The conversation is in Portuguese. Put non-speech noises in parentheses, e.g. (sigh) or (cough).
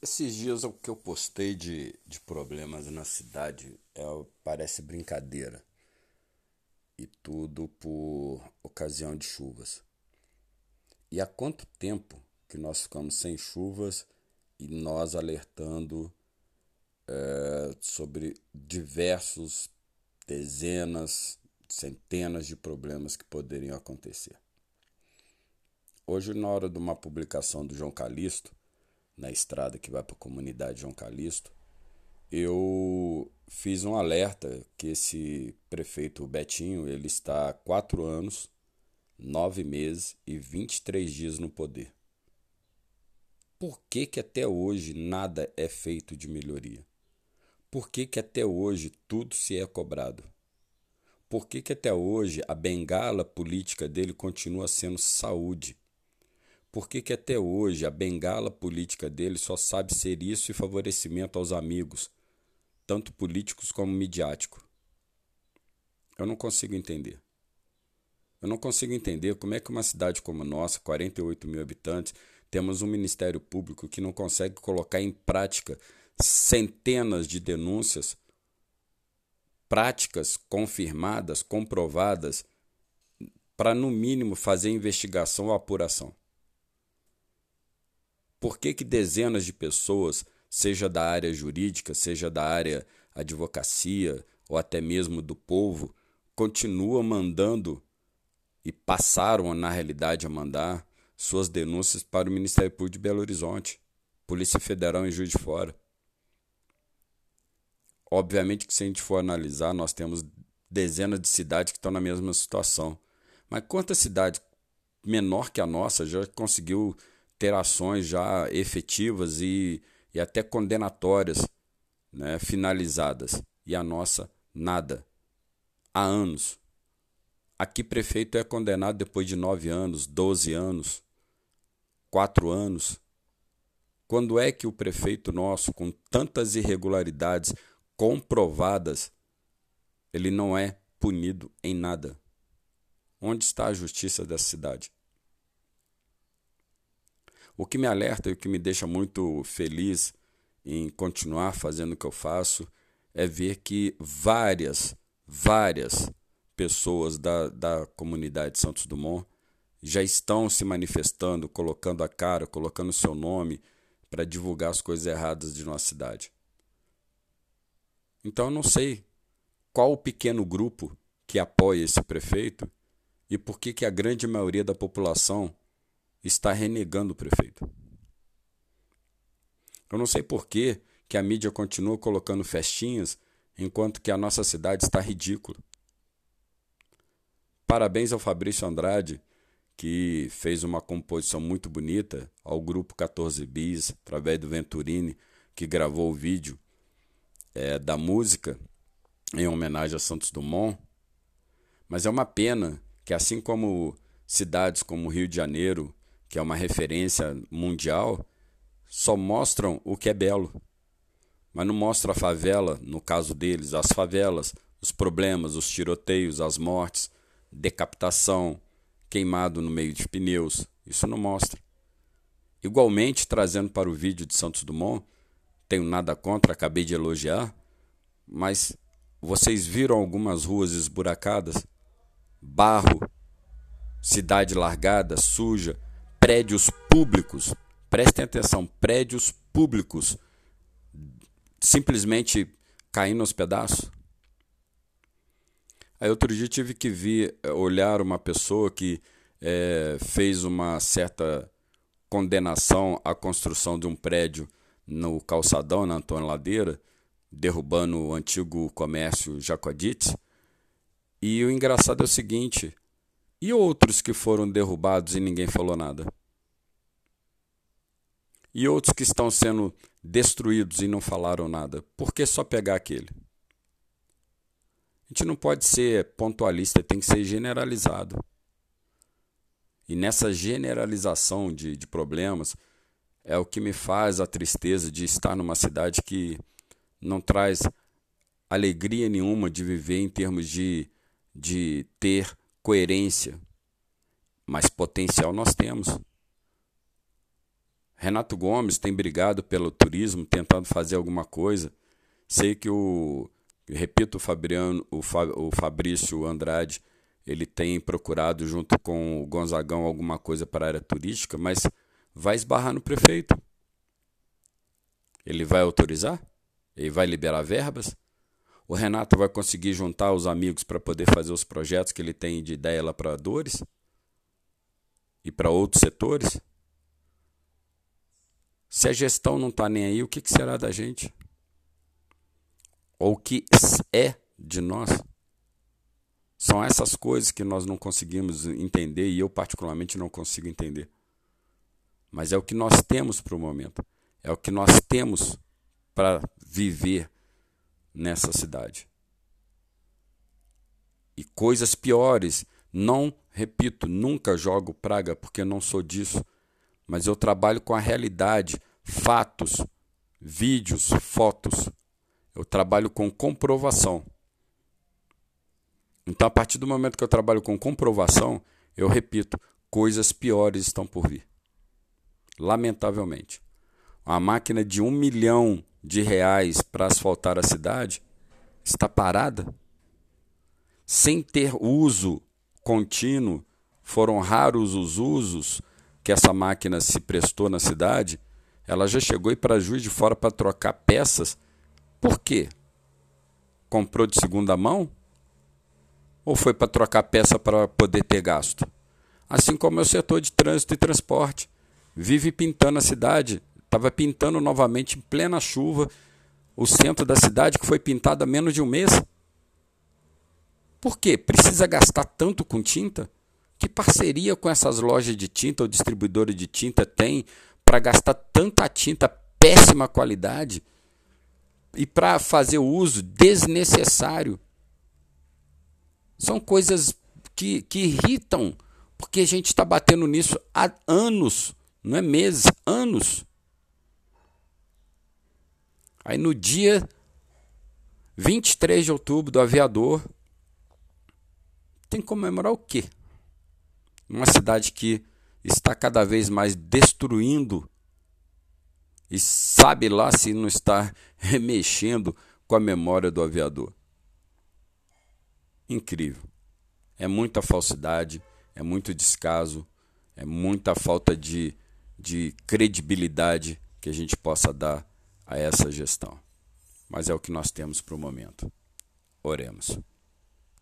Esses dias o que eu postei de, de problemas na cidade é, parece brincadeira. E tudo por ocasião de chuvas. E há quanto tempo que nós ficamos sem chuvas e nós alertando é, sobre diversos, dezenas, centenas de problemas que poderiam acontecer. Hoje, na hora de uma publicação do João Calixto, na estrada que vai para a comunidade João Calixto, eu fiz um alerta que esse prefeito Betinho ele está há quatro anos, nove meses e 23 dias no poder. Por que, que até hoje nada é feito de melhoria? Por que, que até hoje tudo se é cobrado? Por que, que até hoje a bengala política dele continua sendo saúde? Por que, que até hoje a bengala política dele só sabe ser isso e favorecimento aos amigos, tanto políticos como midiáticos? Eu não consigo entender. Eu não consigo entender como é que uma cidade como a nossa, 48 mil habitantes, temos um Ministério Público que não consegue colocar em prática centenas de denúncias, práticas confirmadas, comprovadas, para no mínimo fazer investigação ou apuração. Por que, que dezenas de pessoas, seja da área jurídica, seja da área advocacia ou até mesmo do povo, continuam mandando e passaram na realidade a mandar suas denúncias para o Ministério Público de Belo Horizonte, Polícia Federal em Juiz de Fora. Obviamente que se a gente for analisar, nós temos dezenas de cidades que estão na mesma situação. Mas quanta cidade menor que a nossa já conseguiu ter ações já efetivas e, e até condenatórias né, finalizadas. E a nossa, nada. Há anos. Aqui, prefeito é condenado depois de nove anos, doze anos, quatro anos. Quando é que o prefeito nosso, com tantas irregularidades comprovadas, ele não é punido em nada? Onde está a justiça dessa cidade? O que me alerta e o que me deixa muito feliz em continuar fazendo o que eu faço é ver que várias, várias pessoas da, da comunidade Santos Dumont já estão se manifestando, colocando a cara, colocando seu nome para divulgar as coisas erradas de nossa cidade. Então eu não sei qual o pequeno grupo que apoia esse prefeito e por que, que a grande maioria da população está renegando o prefeito. Eu não sei por que, que a mídia continua colocando festinhas enquanto que a nossa cidade está ridícula. Parabéns ao Fabrício Andrade, que fez uma composição muito bonita, ao grupo 14 Bis, através do Venturini, que gravou o vídeo é, da música em homenagem a Santos Dumont. Mas é uma pena que, assim como cidades como Rio de Janeiro, que é uma referência mundial, só mostram o que é belo. Mas não mostra a favela, no caso deles, as favelas, os problemas, os tiroteios, as mortes, decapitação, queimado no meio de pneus. Isso não mostra. Igualmente, trazendo para o vídeo de Santos Dumont, tenho nada contra, acabei de elogiar, mas vocês viram algumas ruas esburacadas? Barro, cidade largada, suja, prédios públicos, prestem atenção, prédios públicos simplesmente caindo aos pedaços. Aí outro dia tive que vir eh, olhar uma pessoa que é, fez uma certa condenação à construção de um prédio no calçadão, na Antônio Ladeira, derrubando o antigo comércio Jacodite. E o engraçado é o seguinte: e outros que foram derrubados e ninguém falou nada? E outros que estão sendo destruídos e não falaram nada. Por que só pegar aquele? A gente não pode ser pontualista, tem que ser generalizado. E nessa generalização de, de problemas é o que me faz a tristeza de estar numa cidade que não traz alegria nenhuma de viver em termos de, de ter coerência. Mas potencial nós temos. Renato Gomes tem brigado pelo turismo, tentando fazer alguma coisa. Sei que o, repito, o Fabriano, o, o Fabrício Andrade, ele tem procurado junto com o Gonzagão alguma coisa para a área turística, mas vai esbarrar no prefeito. Ele vai autorizar? Ele vai liberar verbas? O Renato vai conseguir juntar os amigos para poder fazer os projetos que ele tem de ideia lá para Dores? E para outros setores? Se a gestão não está nem aí, o que, que será da gente? Ou o que é de nós? São essas coisas que nós não conseguimos entender e eu, particularmente, não consigo entender. Mas é o que nós temos para o momento. É o que nós temos para viver nessa cidade. E coisas piores. Não, repito, nunca jogo praga porque não sou disso. Mas eu trabalho com a realidade, fatos, vídeos, fotos. Eu trabalho com comprovação. Então, a partir do momento que eu trabalho com comprovação, eu repito, coisas piores estão por vir. Lamentavelmente. Uma máquina de um milhão de reais para asfaltar a cidade está parada, sem ter uso contínuo. Foram raros os usos que essa máquina se prestou na cidade. Ela já chegou e para Juiz de Fora para trocar peças. Por quê? Comprou de segunda mão? Ou foi para trocar peça para poder ter gasto? Assim como é o setor de trânsito e transporte. Vive pintando a cidade, Estava pintando novamente em plena chuva o centro da cidade que foi pintado há menos de um mês. Por quê? Precisa gastar tanto com tinta? Que parceria com essas lojas de tinta ou distribuidores de tinta tem para gastar tanta tinta péssima qualidade e para fazer o uso desnecessário? São coisas que, que irritam, porque a gente está batendo nisso há anos, não é meses, anos. Aí no dia 23 de outubro do aviador, tem que comemorar o quê? Uma cidade que está cada vez mais destruindo e sabe lá se não está (laughs) remexendo com a memória do aviador. Incrível. É muita falsidade, é muito descaso, é muita falta de, de credibilidade que a gente possa dar a essa gestão. Mas é o que nós temos para o momento. Oremos.